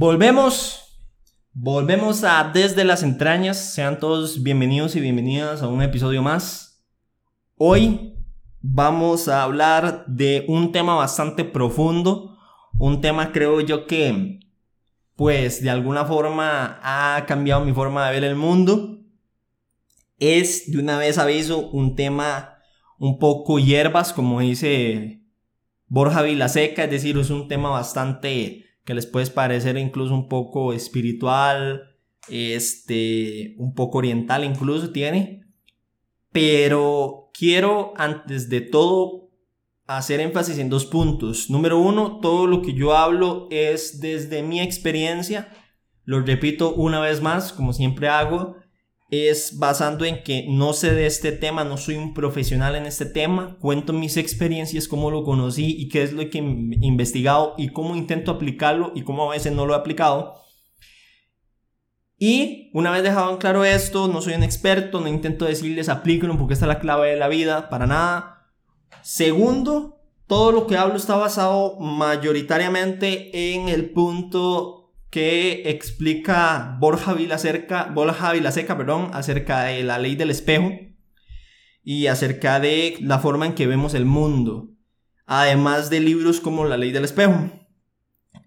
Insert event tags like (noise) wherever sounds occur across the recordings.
Volvemos, volvemos a Desde las Entrañas. Sean todos bienvenidos y bienvenidas a un episodio más. Hoy vamos a hablar de un tema bastante profundo, un tema creo yo que pues de alguna forma ha cambiado mi forma de ver el mundo. Es, de una vez aviso, un tema un poco hierbas, como dice Borja Vilaseca, es decir, es un tema bastante que les puede parecer incluso un poco espiritual, este, un poco oriental incluso tiene. Pero quiero antes de todo hacer énfasis en dos puntos. Número uno, todo lo que yo hablo es desde mi experiencia. Lo repito una vez más, como siempre hago es basando en que no sé de este tema, no soy un profesional en este tema, cuento mis experiencias, cómo lo conocí y qué es lo que he investigado y cómo intento aplicarlo y cómo a veces no lo he aplicado. Y una vez dejado en claro esto, no soy un experto, no intento decirles aplíquenlo porque esta es la clave de la vida, para nada. Segundo, todo lo que hablo está basado mayoritariamente en el punto que explica Borja Vilaseca, Borja Vilaseca perdón, acerca de la ley del espejo y acerca de la forma en que vemos el mundo, además de libros como La ley del espejo.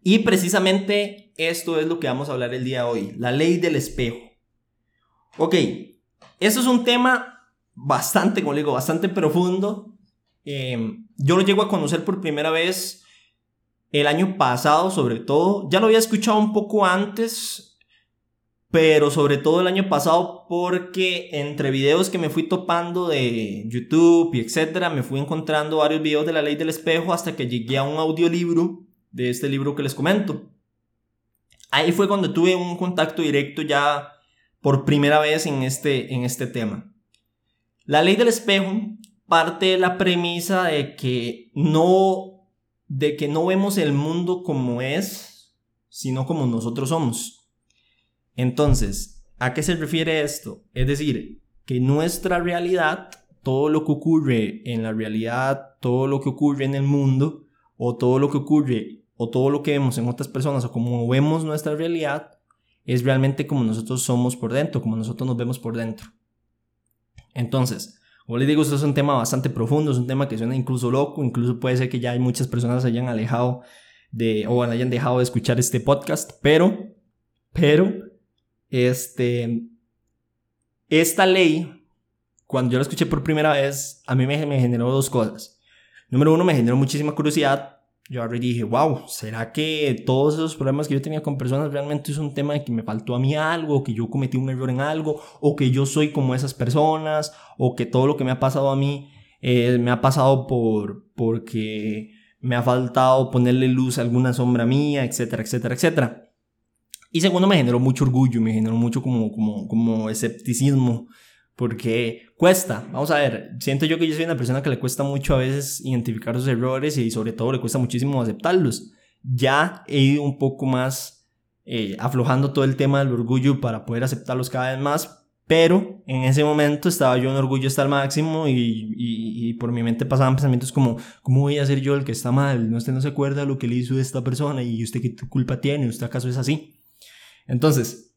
Y precisamente esto es lo que vamos a hablar el día de hoy, la ley del espejo. Ok, esto es un tema bastante, como digo, bastante profundo. Eh, yo lo llego a conocer por primera vez el año pasado sobre todo. Ya lo había escuchado un poco antes, pero sobre todo el año pasado porque entre videos que me fui topando de YouTube y etcétera, me fui encontrando varios videos de la ley del espejo hasta que llegué a un audiolibro de este libro que les comento. Ahí fue cuando tuve un contacto directo ya por primera vez en este, en este tema. La ley del espejo parte de la premisa de que no de que no vemos el mundo como es, sino como nosotros somos. Entonces, ¿a qué se refiere esto? Es decir, que nuestra realidad, todo lo que ocurre en la realidad, todo lo que ocurre en el mundo, o todo lo que ocurre, o todo lo que vemos en otras personas, o como vemos nuestra realidad, es realmente como nosotros somos por dentro, como nosotros nos vemos por dentro. Entonces, como les digo, esto es un tema bastante profundo, es un tema que suena incluso loco, incluso puede ser que ya hay muchas personas hayan alejado de, o hayan dejado de escuchar este podcast, pero, pero, este, esta ley, cuando yo la escuché por primera vez, a mí me, me generó dos cosas. Número uno, me generó muchísima curiosidad yo ahora dije, wow, ¿será que todos esos problemas que yo tenía con personas realmente es un tema de que me faltó a mí algo, que yo cometí un error en algo, o que yo soy como esas personas, o que todo lo que me ha pasado a mí eh, me ha pasado por, porque me ha faltado ponerle luz a alguna sombra mía, etcétera, etcétera, etcétera. Y segundo, me generó mucho orgullo, me generó mucho como, como, como escepticismo porque cuesta, vamos a ver, siento yo que yo soy una persona que le cuesta mucho a veces identificar sus errores y sobre todo le cuesta muchísimo aceptarlos. Ya he ido un poco más eh, aflojando todo el tema del orgullo para poder aceptarlos cada vez más, pero en ese momento estaba yo en orgullo hasta el máximo y, y, por mi mente pasaban pensamientos como, ¿cómo voy a ser yo el que está mal? ¿No usted no se acuerda lo que le hizo esta persona y usted qué culpa tiene? ¿Usted acaso es así? Entonces,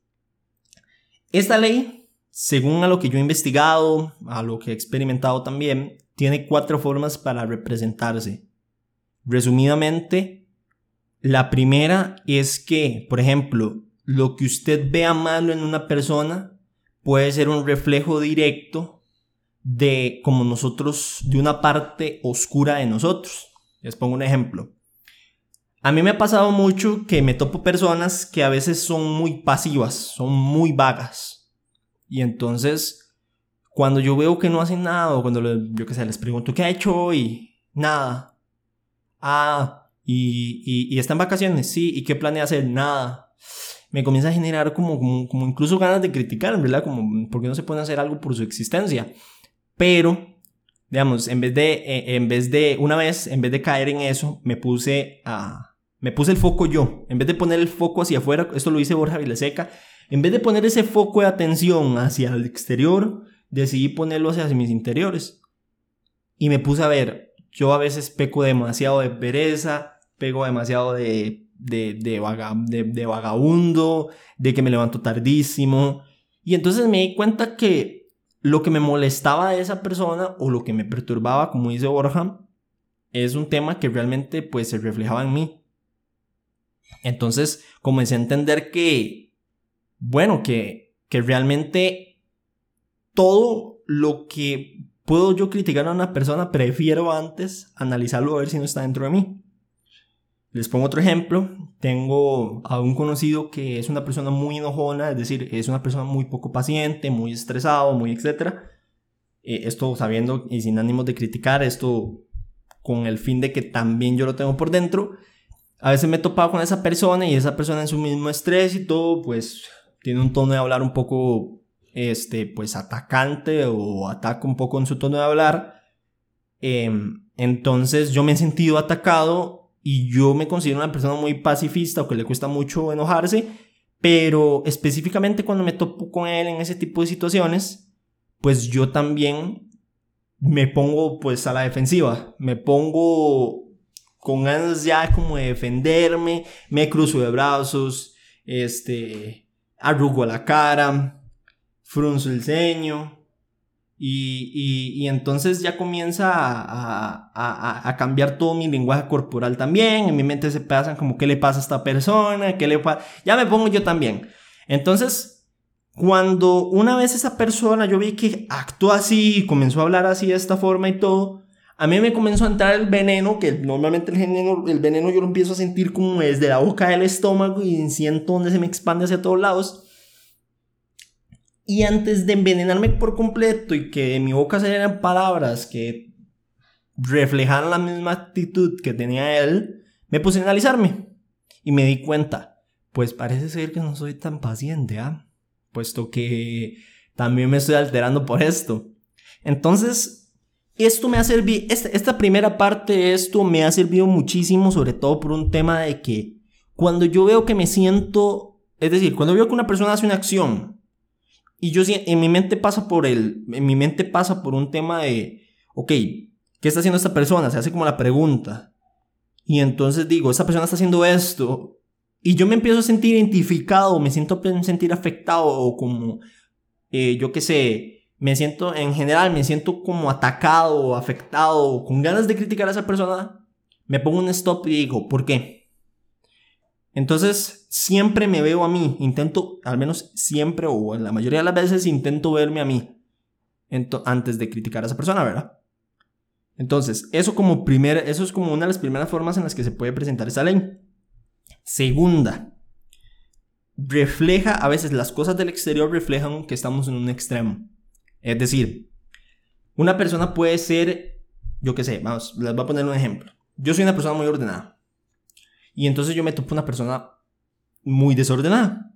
esta ley según a lo que yo he investigado, a lo que he experimentado también, tiene cuatro formas para representarse. Resumidamente, la primera es que, por ejemplo, lo que usted vea malo en una persona puede ser un reflejo directo de como nosotros, de una parte oscura de nosotros. Les pongo un ejemplo. A mí me ha pasado mucho que me topo personas que a veces son muy pasivas, son muy vagas y entonces, cuando yo veo que no hacen nada, o cuando yo que sé, les pregunto qué ha hecho hoy, nada. Ah, y, y, está en vacaciones, sí, ¿y qué planea hacer? Nada. Me comienza a generar como, como, incluso ganas de criticar, ¿verdad? Como, ¿por qué no se puede hacer algo por su existencia? Pero, digamos, en vez de, eh, en vez de, una vez, en vez de caer en eso, me puse a, me puse el foco yo. En vez de poner el foco hacia afuera, esto lo dice Borja Vileseca, en vez de poner ese foco de atención hacia el exterior, decidí ponerlo hacia mis interiores. Y me puse a ver, yo a veces peco demasiado de pereza, pego demasiado de de, de, vagabundo, de que me levanto tardísimo. Y entonces me di cuenta que lo que me molestaba de esa persona o lo que me perturbaba, como dice Borja, es un tema que realmente pues se reflejaba en mí. Entonces comencé a entender que, bueno, que, que realmente todo lo que puedo yo criticar a una persona, prefiero antes analizarlo a ver si no está dentro de mí. Les pongo otro ejemplo. Tengo a un conocido que es una persona muy enojona, es decir, es una persona muy poco paciente, muy estresado, muy etcétera. Eh, esto sabiendo y sin ánimos de criticar, esto con el fin de que también yo lo tengo por dentro. A veces me he topado con esa persona y esa persona en su mismo estrés y todo, pues tiene un tono de hablar un poco, este, pues atacante o ataca un poco en su tono de hablar. Em, entonces yo me he sentido atacado y yo me considero una persona muy pacifista o que le cuesta mucho enojarse, pero específicamente cuando me topo con él en ese tipo de situaciones, pues yo también me pongo pues a la defensiva, me pongo con ganas ya como de defenderme, me cruzo de brazos, este, arrugo la cara, frunzo el ceño y, y, entonces ya comienza a, a, a, cambiar todo mi lenguaje corporal también, en mi mente se pasan como qué le pasa a esta persona, qué le pasa, ya me pongo yo también. Entonces cuando una vez esa persona yo vi que actuó así y comenzó a hablar así de esta forma y todo, a mí me comenzó a entrar el veneno, que normalmente el veneno, el veneno yo lo empiezo a sentir como desde la boca del estómago y siento donde se me expande hacia todos lados. Y antes de envenenarme por completo y que de mi boca salieran palabras que reflejaran la misma actitud que tenía él, me puse a analizarme y me di cuenta, pues parece ser que no soy tan paciente, ¿ah? puesto que también me estoy alterando por esto. Entonces, esto me ha servido, esta, primera parte de esto me ha servido muchísimo, sobre todo por un tema de que cuando yo veo que me siento, es decir, cuando veo que una persona hace una acción y yo en mi mente pasa por el, en mi mente pasa por un tema de, ok, ¿qué está haciendo esta persona? Se hace como la pregunta. Y entonces digo, esta persona está haciendo esto y yo me empiezo a sentir identificado, me siento sentir afectado o como, eh, yo qué sé, me siento, en general, me siento como atacado, afectado, con ganas de criticar a esa persona, me pongo un stop y digo, ¿por qué? Entonces, siempre me veo a mí, intento, al menos siempre o en la mayoría de las veces intento verme a mí antes de criticar a esa persona, ¿verdad? Entonces, eso como primer, eso es como una de las primeras formas en las que se puede presentar esa ley. Segunda, refleja, a veces las cosas del exterior reflejan que estamos en un extremo. Es decir, una persona puede ser, yo qué sé, vamos, les voy a poner un ejemplo. Yo soy una persona muy ordenada. Y entonces yo me topo una persona muy desordenada.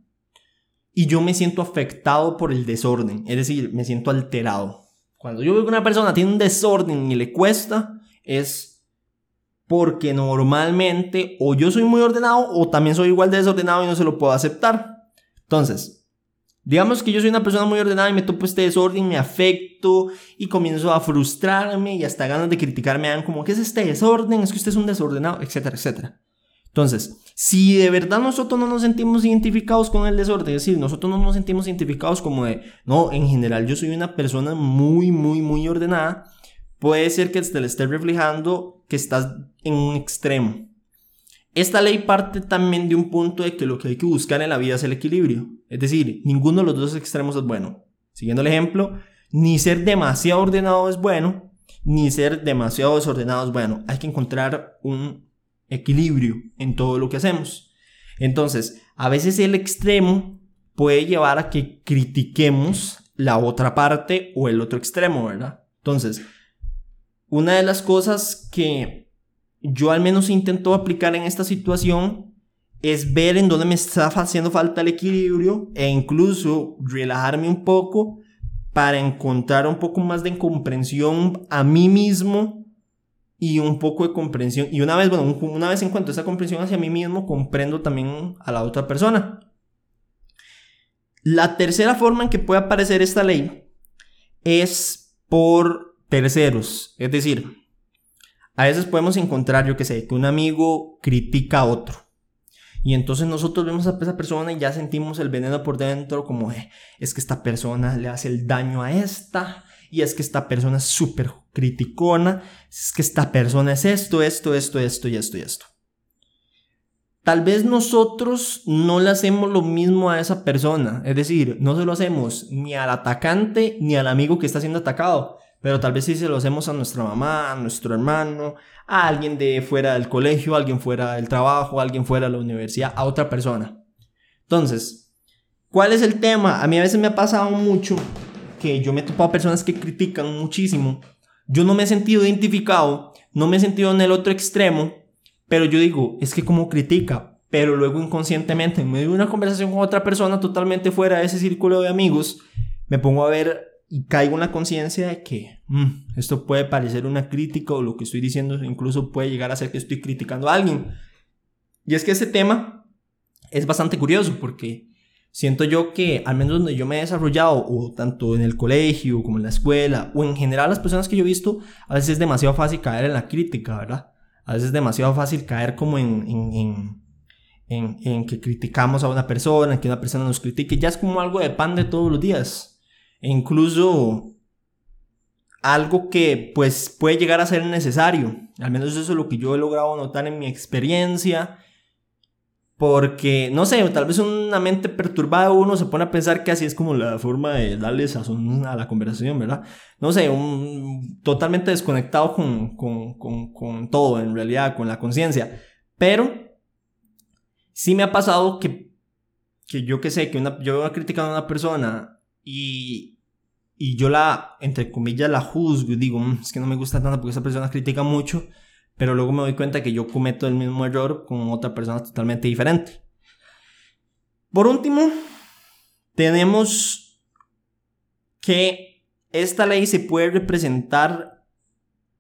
Y yo me siento afectado por el desorden. Es decir, me siento alterado. Cuando yo veo que una persona tiene un desorden y le cuesta, es porque normalmente o yo soy muy ordenado o también soy igual de desordenado y no se lo puedo aceptar. Entonces, digamos que yo soy una persona muy ordenada y me topo este desorden, me afecto y comienzo a frustrarme y hasta ganas de criticarme dan como, ¿qué es este desorden? Es que usted es un desordenado, etcétera, etcétera. Entonces, si de verdad nosotros no nos sentimos identificados con el desorden, es decir, nosotros no nos sentimos identificados como de, no, en general yo soy una persona muy, muy, muy ordenada, puede ser que te le esté reflejando que estás en un extremo. Esta ley parte también de un punto de que lo que hay que buscar en la vida es el equilibrio. Es decir, ninguno de los dos extremos es bueno. Siguiendo el ejemplo, ni ser demasiado ordenado es bueno, ni ser demasiado desordenado es bueno. Hay que encontrar un equilibrio en todo lo que hacemos. Entonces, a veces el extremo puede llevar a que critiquemos la otra parte o el otro extremo, ¿verdad? Entonces, una de las cosas que yo al menos intento aplicar en esta situación es ver en dónde me está haciendo falta el equilibrio e incluso relajarme un poco para encontrar un poco más de comprensión a mí mismo y un poco de comprensión. Y una vez, bueno, una vez encuentro esa comprensión hacia mí mismo, comprendo también a la otra persona. La tercera forma en que puede aparecer esta ley es por terceros. Es decir, a veces podemos encontrar, yo que sé, que un amigo critica a otro. Y entonces nosotros vemos a esa persona y ya sentimos el veneno por dentro, como eh, es que esta persona le hace el daño a esta, y es que esta persona es súper criticona, es que esta persona es esto, esto, esto, esto y esto y esto. Tal vez nosotros no le hacemos lo mismo a esa persona, es decir, no se lo hacemos ni al atacante ni al amigo que está siendo atacado, pero tal vez sí se lo hacemos a nuestra mamá, a nuestro hermano, a alguien de fuera del colegio, a alguien fuera del trabajo, a alguien fuera de la universidad, a otra persona. Entonces, ¿cuál es el tema? A mí a veces me ha pasado mucho que yo me he topado personas que critican muchísimo. Yo no me he sentido identificado, no me he sentido en el otro extremo, pero yo digo, es que como critica, pero luego inconscientemente, en medio de una conversación con otra persona totalmente fuera de ese círculo de amigos, me pongo a ver y caigo en la conciencia de que mm, esto puede parecer una crítica o lo que estoy diciendo incluso puede llegar a ser que estoy criticando a alguien. Y es que este tema es bastante curioso porque siento yo que al menos donde yo me he desarrollado, o tanto en el colegio como en la escuela, o en general las personas que yo he visto, a veces es demasiado fácil caer en la crítica, ¿verdad? A veces es demasiado fácil caer como en, en, en, en, que criticamos a una persona, en que una persona nos critique. Ya es como algo de pan de todos los días. Incluso algo que pues puede llegar a ser necesario. Al menos eso es lo que yo he logrado notar en mi experiencia. Porque, no sé, tal vez una mente perturbada uno se pone a pensar que así es como la forma de darle sazón a la conversación, ¿verdad? No sé, un, totalmente desconectado con, con, con, con todo, en realidad, con la conciencia. Pero sí me ha pasado que, que yo que sé, que una, yo he criticado a una persona y, yo la, entre comillas, la juzgo y digo, mm, es que no me gusta tanto porque esa persona critica mucho pero luego me doy cuenta que yo cometo el mismo error con otra persona totalmente diferente. Por último, tenemos que esta ley se puede representar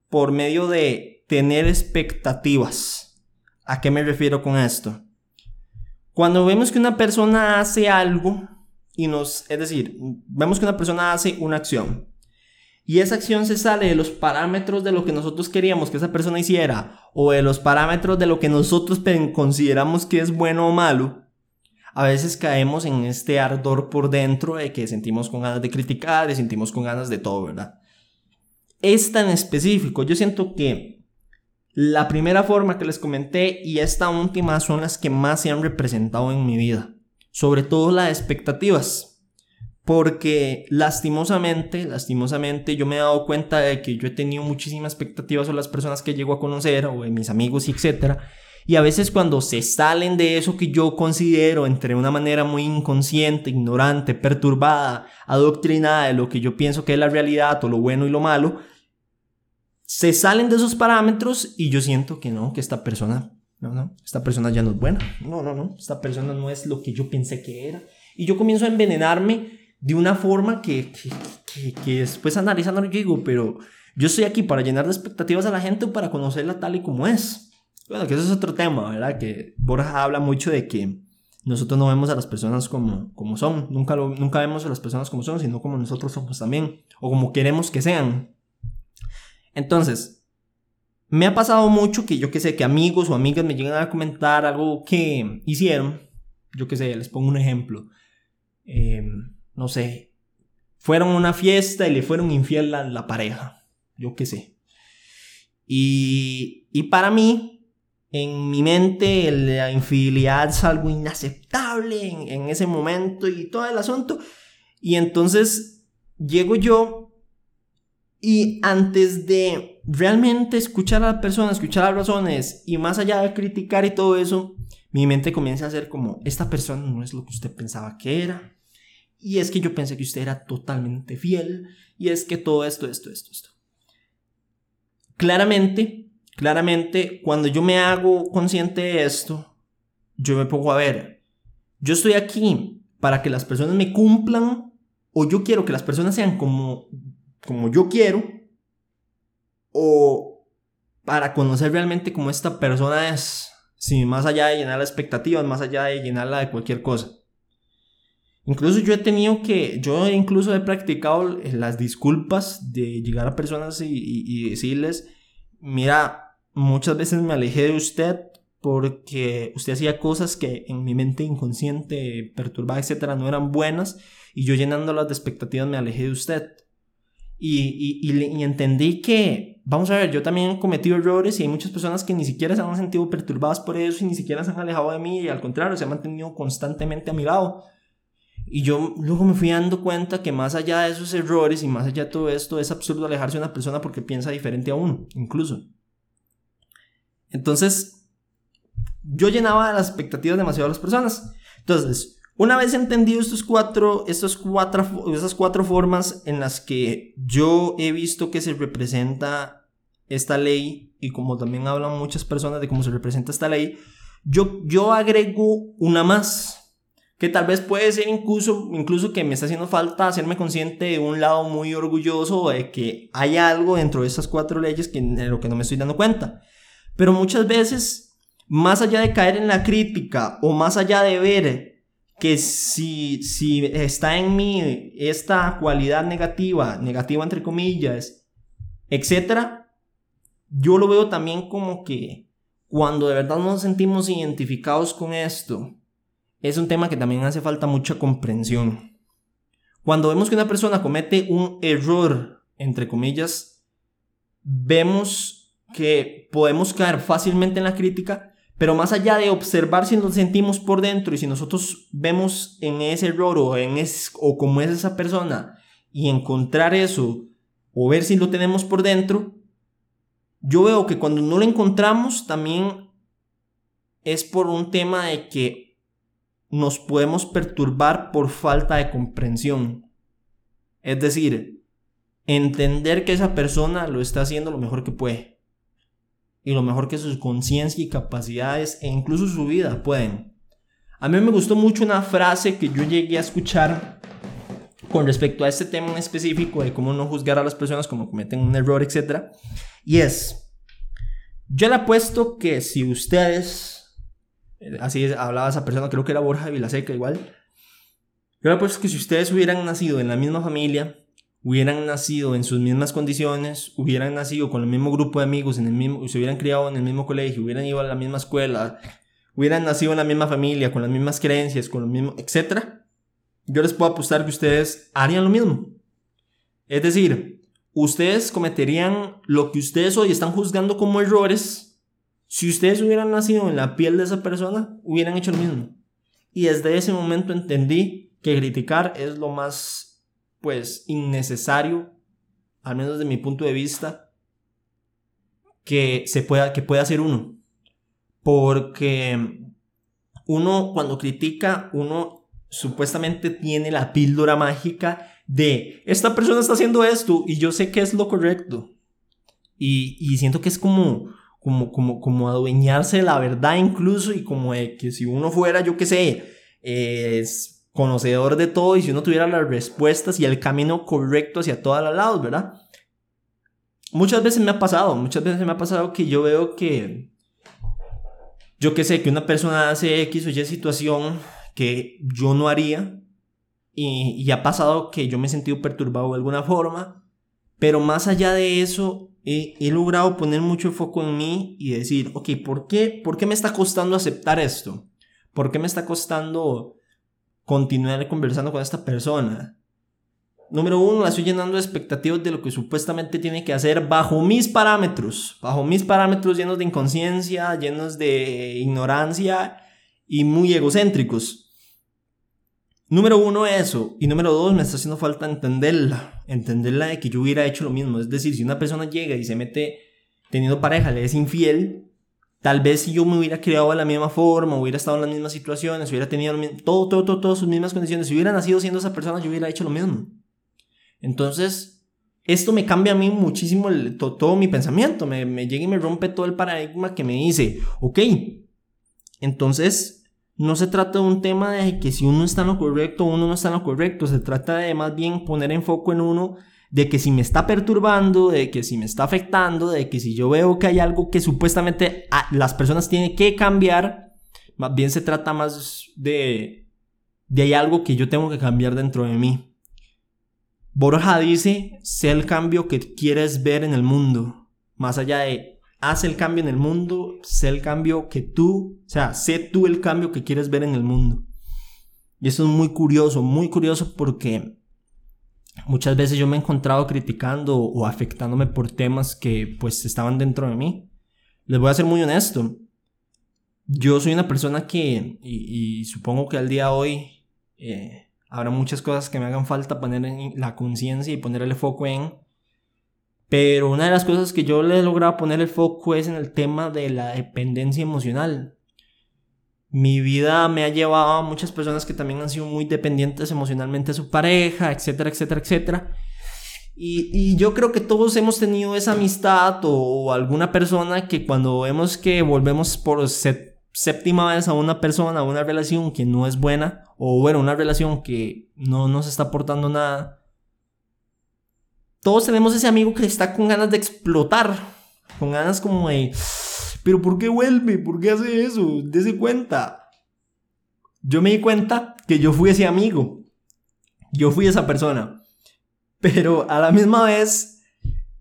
por medio de tener expectativas. ¿A qué me refiero con esto? Cuando vemos que una persona hace algo y nos, es decir, vemos que una persona hace una acción y esa acción se sale de los parámetros de lo que nosotros queríamos que esa persona hiciera o de los parámetros de lo que nosotros consideramos que es bueno o malo, a veces caemos en este ardor por dentro de que sentimos con ganas de criticar, de sentimos con ganas de todo, ¿verdad? Es tan específico, yo siento que la primera forma que les comenté y esta última son las que más se han representado en mi vida, sobre todo las expectativas porque lastimosamente, lastimosamente yo me he dado cuenta de que yo he tenido muchísimas expectativas sobre las personas que llego a conocer o de mis amigos etcétera. Y a veces cuando se salen de eso que yo considero entre una manera muy inconsciente, ignorante, perturbada, adoctrinada de lo que yo pienso que es la realidad o lo bueno y lo malo, se salen de esos parámetros y yo siento que no, que esta persona, no, no, esta persona ya no es buena. No, no, no, esta persona no es lo que yo pensé que era. Y yo comienzo a envenenarme de una forma que, que, que, después analizando yo digo, pero yo estoy aquí para llenar de expectativas a la gente o para conocerla tal y como es. Bueno, que eso es otro tema, ¿verdad? Que Borja habla mucho de que nosotros no vemos a las personas como, como son, nunca, nunca vemos a las personas como son, sino como nosotros somos también, o como queremos que sean. Entonces, me ha pasado mucho que yo que sé, que amigos o amigas me llegan a comentar algo que hicieron, yo que sé, les pongo un ejemplo. Eh, no sé, fueron a una fiesta y le fueron infiel a la pareja, yo qué sé. Y, y para mí, en mi mente, la infidelidad es algo inaceptable en ese momento y todo el asunto. Y entonces llego yo y antes de realmente escuchar a la persona, escuchar las razones y más allá de criticar y todo eso, mi mente comienza a ser como, esta persona no es lo que usted pensaba que era y es que yo pensé que usted era totalmente fiel. Y es que todo esto, esto, esto, esto. Claramente, claramente, cuando yo me hago consciente de esto, yo me pongo a ver, yo estoy aquí para que las personas me cumplan o yo quiero que las personas sean como, como yo quiero o para conocer realmente cómo esta persona es, sin más allá de llenar las expectativas, más allá de llenarla de cualquier cosa. Incluso yo he tenido que, yo incluso he practicado las disculpas de llegar a personas y, decirles, mira, muchas veces me alejé de usted porque usted hacía cosas que en mi mente inconsciente, perturbada, etcétera, no eran buenas y yo llenándolas de expectativas me alejé de usted. Y, y, y, entendí que, vamos a ver, yo también he cometido errores y hay muchas personas que ni siquiera se han sentido perturbadas por eso y ni siquiera se han alejado de mí y al contrario, se han mantenido constantemente a mi lado. Y yo luego me fui dando cuenta que más allá de esos errores y más allá de todo esto, es absurdo alejarse de una persona porque piensa diferente a uno, incluso. Entonces, yo llenaba las expectativas demasiado a las personas. Entonces, una vez entendido estos cuatro, estos cuatro, esas cuatro formas en las que yo he visto que se representa esta ley y como también hablan muchas personas de cómo se representa esta ley, yo, yo agrego una más que tal vez puede ser incluso, incluso que me está haciendo falta hacerme consciente de un lado muy orgulloso de que hay algo dentro de esas cuatro leyes que, de lo que no me estoy dando cuenta. Pero muchas veces, más allá de caer en la crítica o más allá de ver que si, si está en mí esta cualidad negativa, negativa entre comillas, etcétera, yo lo veo también como que cuando de verdad nos sentimos identificados con esto, es un tema que también hace falta mucha comprensión. Cuando vemos que una persona comete un error, entre comillas, vemos que podemos caer fácilmente en la crítica pero más allá de observar si nos sentimos por dentro y si nosotros vemos en ese error o, en es, o cómo es esa persona y encontrar eso o ver si lo tenemos por dentro, yo veo que cuando no lo encontramos también es por un tema de que nos podemos perturbar por falta de comprensión. Es decir, entender que esa persona lo está haciendo lo mejor que puede y lo mejor que su conciencia y capacidades e incluso su vida pueden. A mí me gustó mucho una frase que yo llegué a escuchar con respecto a este tema en específico de cómo no juzgar a las personas como cometen un error, etc. Y es, yo le apuesto que si ustedes, eh, así hablaba esa persona, creo que era Borja Vilaseca igual, yo le apuesto que si ustedes hubieran nacido en la misma familia, hubieran nacido en sus mismas condiciones, hubieran nacido con el mismo grupo de amigos, en el mismo, se hubieran criado en el mismo colegio, hubieran ido a la misma escuela, hubieran nacido en la misma familia, con las mismas creencias, con lo mismo, etc., yo les puedo apostar que ustedes harían lo mismo. Es decir, ustedes cometerían lo que ustedes hoy están juzgando como errores. Si ustedes hubieran nacido en la piel de esa persona, hubieran hecho lo mismo. Y desde ese momento entendí que criticar es lo más pues innecesario, al menos de mi punto de vista, que se pueda, que pueda hacer uno. Porque uno cuando critica, uno supuestamente tiene la píldora mágica de esta persona está haciendo esto y yo sé que es lo correcto. Y, y siento que es como, como, como, como adueñarse de la verdad incluso y como de que si uno fuera, yo qué sé, es conocedor de todo y si uno tuviera las respuestas y el camino correcto hacia todos los lados, ¿verdad? Muchas veces me ha pasado, muchas veces me ha pasado que yo veo que, yo que sé, que una persona hace X o Y situación que yo no haría y, ha pasado que yo me he sentido perturbado de alguna forma, pero más allá de eso, he, he, logrado poner mucho foco en mí y decir, ok, ¿por qué, ¿por qué me está costando aceptar esto? ¿Por qué me está costando continuar conversando con esta persona. Número uno, la estoy llenando de expectativas de lo que supuestamente tiene que hacer bajo mis parámetros, bajo mis parámetros llenos de inconsciencia, llenos de ignorancia y muy egocéntricos. Número uno, eso. Y número dos, me está haciendo falta entenderla. Entenderla de que yo hubiera hecho lo mismo. Es decir, si una persona llega y se mete teniendo pareja, le es infiel, Tal vez si yo me hubiera criado de la misma forma, hubiera estado en las mismas situaciones, hubiera tenido todo, todo, todo, todas sus mismas condiciones, si hubiera nacido siendo esa persona, yo hubiera hecho lo mismo. Entonces, esto me cambia a mí muchísimo todo, mi pensamiento, me, me llega y me rompe todo el paradigma que me dice, ok, entonces no se trata de un tema de que si uno está en lo correcto uno no está en lo correcto, se trata de más bien poner en foco en uno de que si me está perturbando, de que si me está afectando, de que si yo veo que hay algo que supuestamente ah, las personas tienen que cambiar, más bien se trata más de, de hay algo que yo tengo que cambiar dentro de mí. Borja dice, sé el cambio que quieres ver en el mundo, más allá de haz el cambio en el mundo, sé el cambio que tú, o sea, sé tú el cambio que quieres ver en el mundo. Y eso es muy curioso, muy curioso porque muchas veces yo me he encontrado criticando o afectándome por temas que pues estaban dentro de mí. Les voy a ser muy honesto. Yo soy una persona que, y, supongo que al día de hoy eh, habrá muchas cosas que me hagan falta poner en la conciencia y ponerle foco en, pero una de las cosas que yo le he logrado poner el foco es en el tema de la dependencia emocional. Mi vida me ha llevado a muchas personas que también han sido muy dependientes emocionalmente de su pareja, etcétera, etcétera, etcétera. Y, yo creo que todos hemos tenido esa amistad o, alguna persona que cuando vemos que volvemos por séptima vez a una persona, a una relación que no es buena, o bueno, una relación que no nos está aportando nada, todos tenemos ese amigo que está con ganas de explotar, con ganas como de, pero ¿por qué vuelve? ¿Por qué hace eso? Dese cuenta. Yo me di cuenta que yo fui ese amigo, yo fui esa persona, pero a la misma vez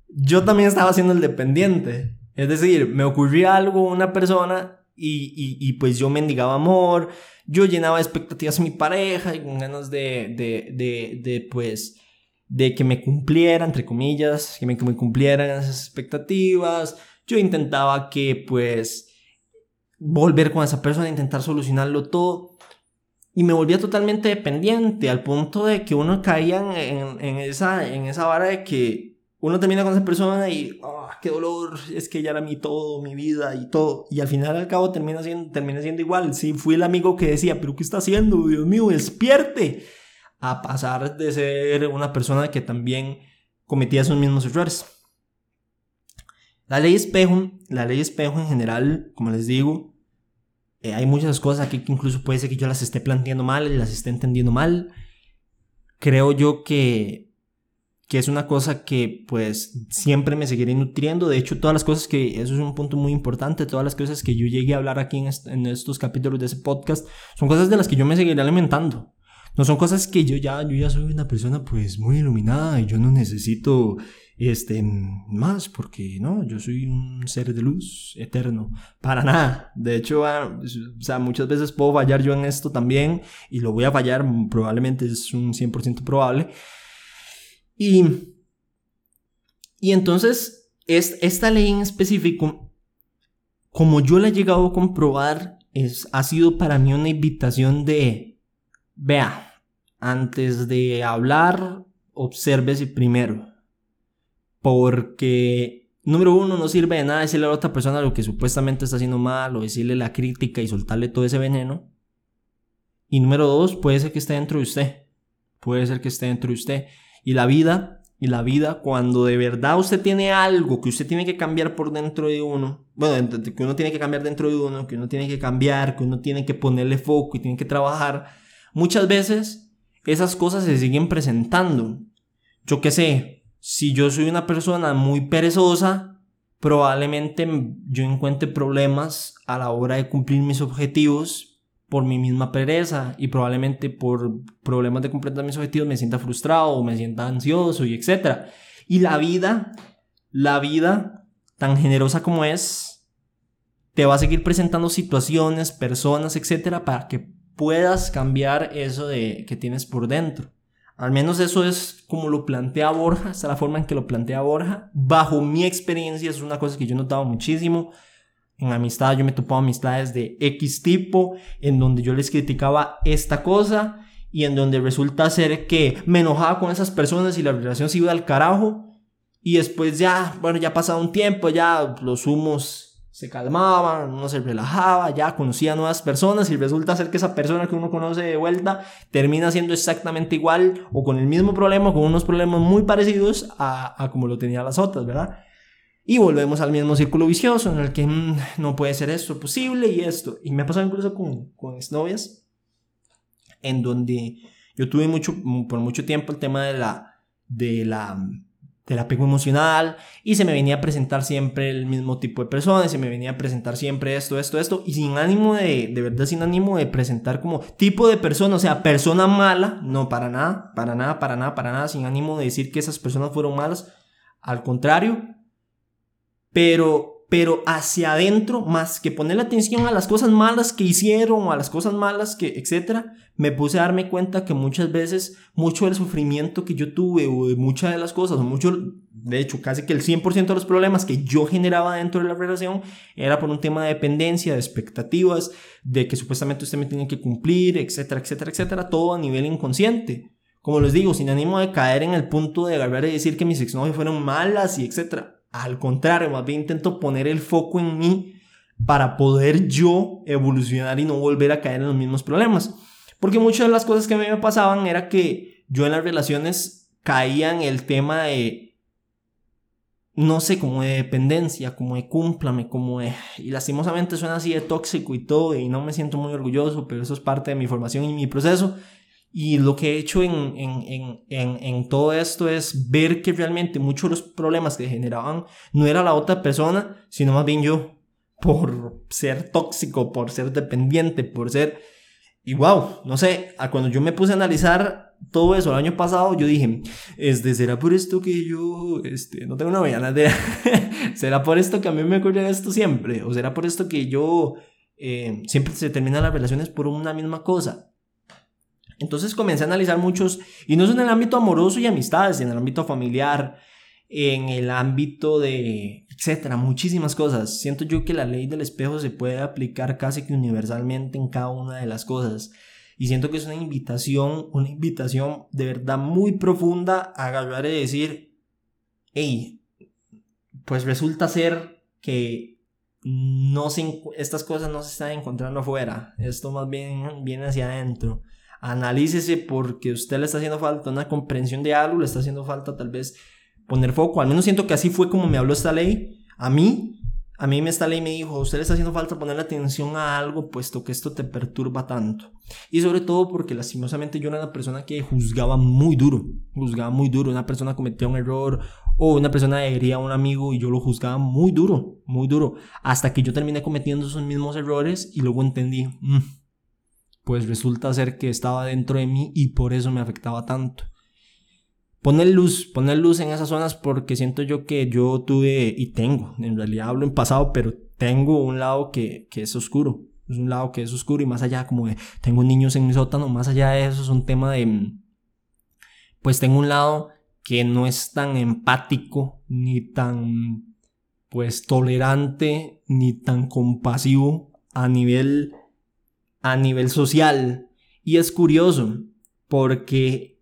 yo también estaba siendo el dependiente. Es decir, me ocurría algo una persona y, y, pues yo mendigaba amor, yo llenaba expectativas a mi pareja y con ganas de, de, de, de pues de que me cumpliera, entre comillas, que me, cumplieran esas expectativas. Yo intentaba que, pues, volver con esa persona, intentar solucionarlo todo. Y me volvía totalmente dependiente, al punto de que uno caía en, en esa, en esa vara de que uno termina con esa persona y, oh, qué dolor, es que ella era mi todo, mi vida y todo. Y al final al cabo termina siendo, termina siendo igual. Sí, fui el amigo que decía, pero ¿qué está haciendo? Dios mío, despierte a pasar de ser una persona que también cometía esos mismos errores. La ley espejo, la ley espejo en general, como les digo, eh, hay muchas cosas aquí que incluso puede ser que yo las esté planteando mal y las esté entendiendo mal. Creo yo que, que es una cosa que pues siempre me seguiré nutriendo. De hecho, todas las cosas que, eso es un punto muy importante, todas las cosas que yo llegué a hablar aquí en, en estos capítulos de ese podcast, son cosas de las que yo me seguiré alimentando. No son cosas que yo ya, yo ya soy una persona pues muy iluminada y yo no necesito este más porque no, yo soy un ser de luz eterno. Para nada. De hecho, ah, o sea, muchas veces puedo fallar yo en esto también y lo voy a fallar, probablemente es un 100% probable. Y, y entonces, es, esta ley en específico, como yo la he llegado a comprobar, es, ha sido para mí una invitación de, vea, antes de hablar, obsérvese primero. Porque, número uno, no sirve de nada decirle a la otra persona lo que supuestamente está haciendo mal o decirle la crítica y soltarle todo ese veneno. Y número dos, puede ser que esté dentro de usted. Puede ser que esté dentro de usted. Y la vida, y la vida, cuando de verdad usted tiene algo que usted tiene que cambiar por dentro de uno, bueno, que uno tiene que cambiar dentro de uno, que uno tiene que cambiar, que uno tiene que ponerle foco y tiene que trabajar, muchas veces esas cosas se siguen presentando. Yo qué sé, si yo soy una persona muy perezosa, probablemente yo encuentre problemas a la hora de cumplir mis objetivos por mi misma pereza y probablemente por problemas de completar mis objetivos me sienta frustrado o me sienta ansioso y etc. Y la vida, la vida tan generosa como es, te va a seguir presentando situaciones, personas, etcétera, para que puedas cambiar eso de que tienes por dentro. Al menos eso es como lo plantea Borja, es la forma en que lo plantea Borja. Bajo mi experiencia es una cosa que yo he notado muchísimo. En amistad yo me topaba amistades de X tipo, en donde yo les criticaba esta cosa y en donde resulta ser que me enojaba con esas personas y la relación se iba al carajo. Y después ya, bueno, ya ha pasado un tiempo, ya los humos se calmaba, uno se relajaba, ya conocía nuevas personas y resulta ser que esa persona que uno conoce de vuelta termina siendo exactamente igual o con el mismo problema, con unos problemas muy parecidos a, como lo tenía las otras, ¿verdad? Y volvemos al mismo círculo vicioso en el que mm, no puede ser esto posible y esto. Y me ha pasado incluso con, con exnovias, en donde yo tuve mucho, por mucho tiempo el tema de la, de la del apego emocional y se me venía a presentar siempre el mismo tipo de personas, se me venía a presentar siempre esto, esto, esto y sin ánimo de, de verdad sin ánimo de presentar como tipo de persona, o sea, persona mala, no, para nada, para nada, para nada, para nada, sin ánimo de decir que esas personas fueron malas, al contrario, pero pero hacia adentro, más que poner atención a las cosas malas que hicieron o a las cosas malas que, etcétera, me puse a darme cuenta que muchas veces mucho del sufrimiento que yo tuve o de muchas de las cosas, o mucho, de hecho, casi que el 100% de los problemas que yo generaba dentro de la relación era por un tema de dependencia, de expectativas, de que supuestamente usted me tenía que cumplir, etcétera, etcétera, etcétera, todo a nivel inconsciente. Como les digo, sin ánimo de caer en el punto de agarrar y decir que mis exnovios fueron malas y etcétera al contrario, más bien intento poner el foco en mí para poder yo evolucionar y no volver a caer en los mismos problemas. Porque muchas de las cosas que a mí me pasaban era que yo en las relaciones caía en el tema de, no sé, como de dependencia, como de cúmplame, como de... Y lastimosamente suena así de tóxico y todo, y no me siento muy orgulloso, pero eso es parte de mi formación y mi proceso. Y lo que he hecho en, en, en, en, todo esto es ver que realmente muchos de los problemas que generaban no era la otra persona, sino más bien yo, por ser tóxico, por ser dependiente, por ser... Y wow, no sé, cuando yo me puse a analizar todo eso el año pasado, yo dije, este, ¿será por esto que yo, este, no tengo una mañana de... (laughs) ¿Será por esto que a mí me ocurre esto siempre? ¿O será por esto que yo eh, siempre se terminan las relaciones por una misma cosa? Entonces comencé a analizar muchos, y no es en el ámbito amoroso y amistades, en el ámbito familiar, en el ámbito de, etcétera, muchísimas cosas. Siento yo que la ley del espejo se puede aplicar casi que universalmente en cada una de las cosas. Y siento que es una invitación, una invitación de verdad muy profunda a agarrar y decir, hey, pues resulta ser que no estas cosas no se están encontrando afuera, esto más bien viene hacia adentro analícese porque usted le está haciendo falta una comprensión de algo, le está haciendo falta tal vez poner foco. Al menos siento que así fue como me habló esta ley. A mí, a mí esta ley me dijo, usted le está haciendo falta poner atención a algo puesto que esto te perturba tanto. Y sobre todo porque lastimosamente yo era una persona que juzgaba muy duro, juzgaba muy duro. Una persona cometió un error o una persona hería a un amigo y yo lo juzgaba muy duro, muy duro. Hasta que yo terminé cometiendo esos mismos errores y luego entendí, mm, pues resulta ser que estaba dentro de mí y por eso me afectaba tanto. Poner luz, poner luz en esas zonas porque siento yo que yo tuve y tengo, en realidad hablo en pasado, pero tengo un lado que, que es oscuro, es un lado que es oscuro y más allá como de, tengo niños en mi sótano, más allá de eso es un tema de, pues tengo un lado que no es tan empático ni tan, pues tolerante ni tan compasivo a nivel a nivel social. Y es curioso porque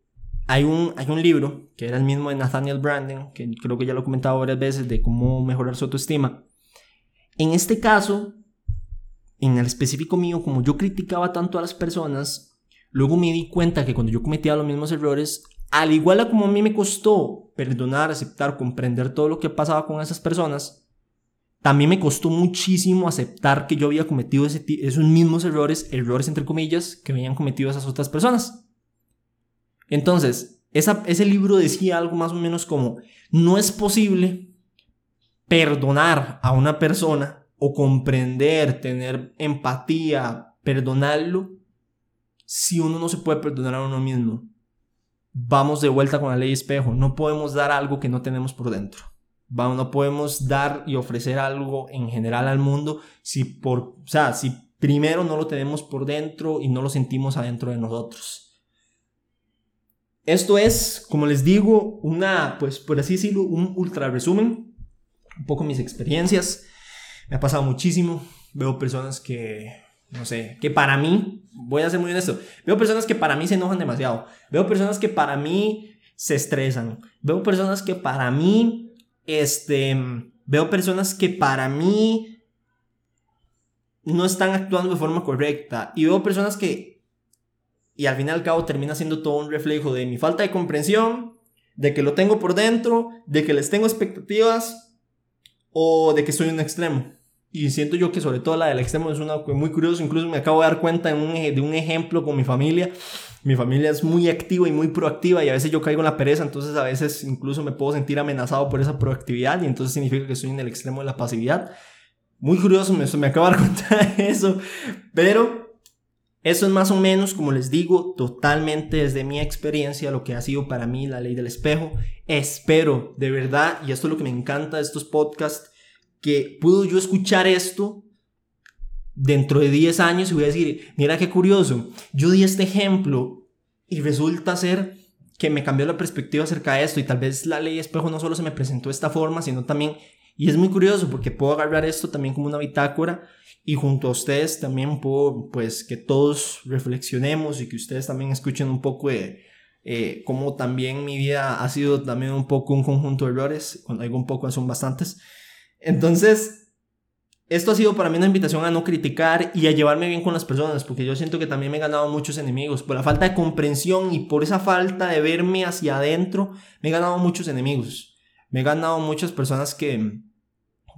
hay un, hay un libro que era el mismo de Nathaniel Branden, que creo que ya lo he comentado varias veces, de cómo mejorar su autoestima. En este caso, en el específico mío, como yo criticaba tanto a las personas, luego me di cuenta que cuando yo cometía los mismos errores, al igual a como a mí me costó perdonar, aceptar, comprender todo lo que pasaba con esas personas, también me costó muchísimo aceptar que yo había cometido esos mismos errores, errores entre comillas, que habían cometido esas otras personas. Entonces, ese libro decía algo más o menos como, no es posible perdonar a una persona o comprender, tener empatía, perdonarlo, si uno no se puede perdonar a uno mismo. Vamos de vuelta con la ley espejo, no podemos dar algo que no tenemos por dentro no podemos dar y ofrecer algo en general al mundo si por, o si primero no lo tenemos por dentro y no lo sentimos adentro de nosotros. Esto es, como les digo, una, pues por así decirlo, un ultra resumen, un poco mis experiencias. Me ha pasado muchísimo. Veo personas que, no sé, que para mí, voy a ser muy honesto, veo personas que para mí se enojan demasiado. Veo personas que para mí se estresan. Veo personas que para mí este, veo personas que para mí no están actuando de forma correcta. Y veo personas que, y al fin y al cabo termina siendo todo un reflejo de mi falta de comprensión, de que lo tengo por dentro, de que les tengo expectativas o de que soy un extremo. Y siento yo que sobre todo la del extremo es una muy curioso. Incluso me acabo de dar cuenta de un, de un ejemplo con mi familia mi familia es muy activa y muy proactiva y a veces yo caigo en la pereza, entonces a veces incluso me puedo sentir amenazado por esa proactividad y entonces significa que estoy en el extremo de la pasividad. Muy curioso, me, me acabo de dar cuenta de eso, pero eso es más o menos, como les digo, totalmente desde mi experiencia lo que ha sido para mí la ley del espejo. Espero, de verdad, y esto es lo que me encanta de estos podcasts, que puedo yo escuchar esto dentro de 10 años y voy a decir, mira qué curioso, yo di este ejemplo y resulta ser que me cambió la perspectiva acerca de esto y tal vez la ley espejo no solo se me presentó de esta forma, sino también, y es muy curioso porque puedo agarrar esto también como una bitácora y junto a ustedes también puedo, pues, que todos reflexionemos y que ustedes también escuchen un poco de eh, cómo también mi vida ha sido también un poco un conjunto de errores, cuando digo un poco son bastantes. Entonces, esto ha sido para mí una invitación a no criticar y a llevarme bien con las personas, porque yo siento que también me he ganado muchos enemigos. Por la falta de comprensión y por esa falta de verme hacia adentro, me he ganado muchos enemigos. Me he ganado muchas personas que,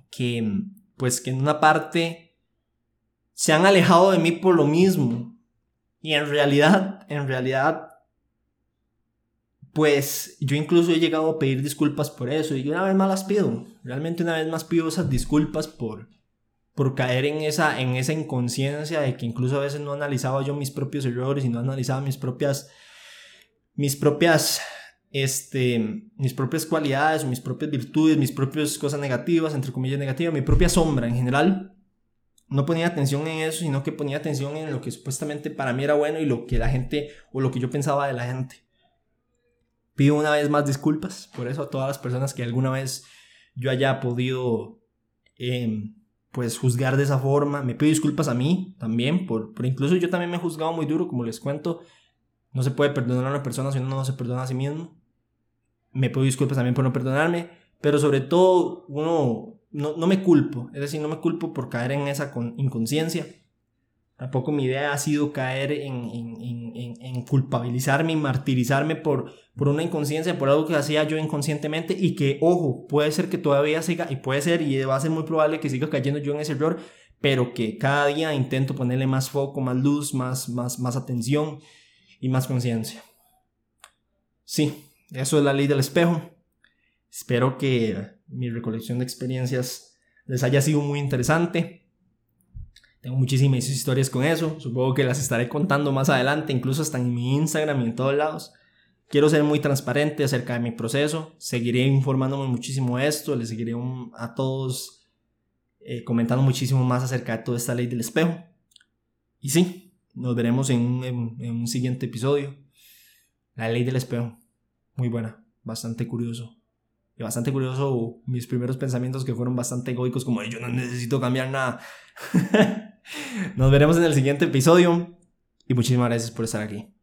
que, pues, que en una parte se han alejado de mí por lo mismo. Y en realidad, en realidad, pues yo incluso he llegado a pedir disculpas por eso. Y una vez más las pido. Realmente una vez más pido esas disculpas por por caer en esa, en esa inconsciencia de que incluso a veces no analizaba yo mis propios errores y no analizaba mis propias, mis propias, este, mis propias cualidades, mis propias virtudes, mis propias cosas negativas, entre comillas negativas, mi propia sombra en general. No ponía atención en eso, sino que ponía atención en lo que supuestamente para mí era bueno y lo que la gente o lo que yo pensaba de la gente. Pido una vez más disculpas por eso a todas las personas que alguna vez yo haya podido eh, pues juzgar de esa forma. Me pido disculpas a mí también, por, por incluso yo también me he juzgado muy duro, como les cuento. No se puede perdonar a una persona si uno no se perdona a sí mismo. Me pido disculpas también por no perdonarme, pero sobre todo uno no, no me culpo, es decir, no me culpo por caer en esa inconsciencia. Tampoco mi idea ha sido caer en, en, en, en, culpabilizarme y martirizarme por, por una inconsciencia, por algo que hacía yo inconscientemente y que, ojo, puede ser que todavía siga, y puede ser, y va a ser muy probable que siga cayendo yo en ese error, pero que cada día intento ponerle más foco, más luz, más, más, más atención y más conciencia. Sí, eso es la ley del espejo. Espero que mi recolección de experiencias les haya sido muy interesante. Tengo muchísimas historias con eso. Supongo que las estaré contando más adelante, incluso hasta en mi Instagram y en todos lados. Quiero ser muy transparente acerca de mi proceso. Seguiré informándome muchísimo de esto. Les seguiré a todos eh, comentando muchísimo más acerca de toda esta ley del espejo. Y sí, nos veremos en, en un siguiente episodio. La ley del espejo. Muy buena. Bastante curioso. Y bastante curioso mis primeros pensamientos que fueron bastante egoicos como yo no necesito cambiar nada. (laughs) Nos veremos en el siguiente episodio y muchísimas gracias por estar aquí.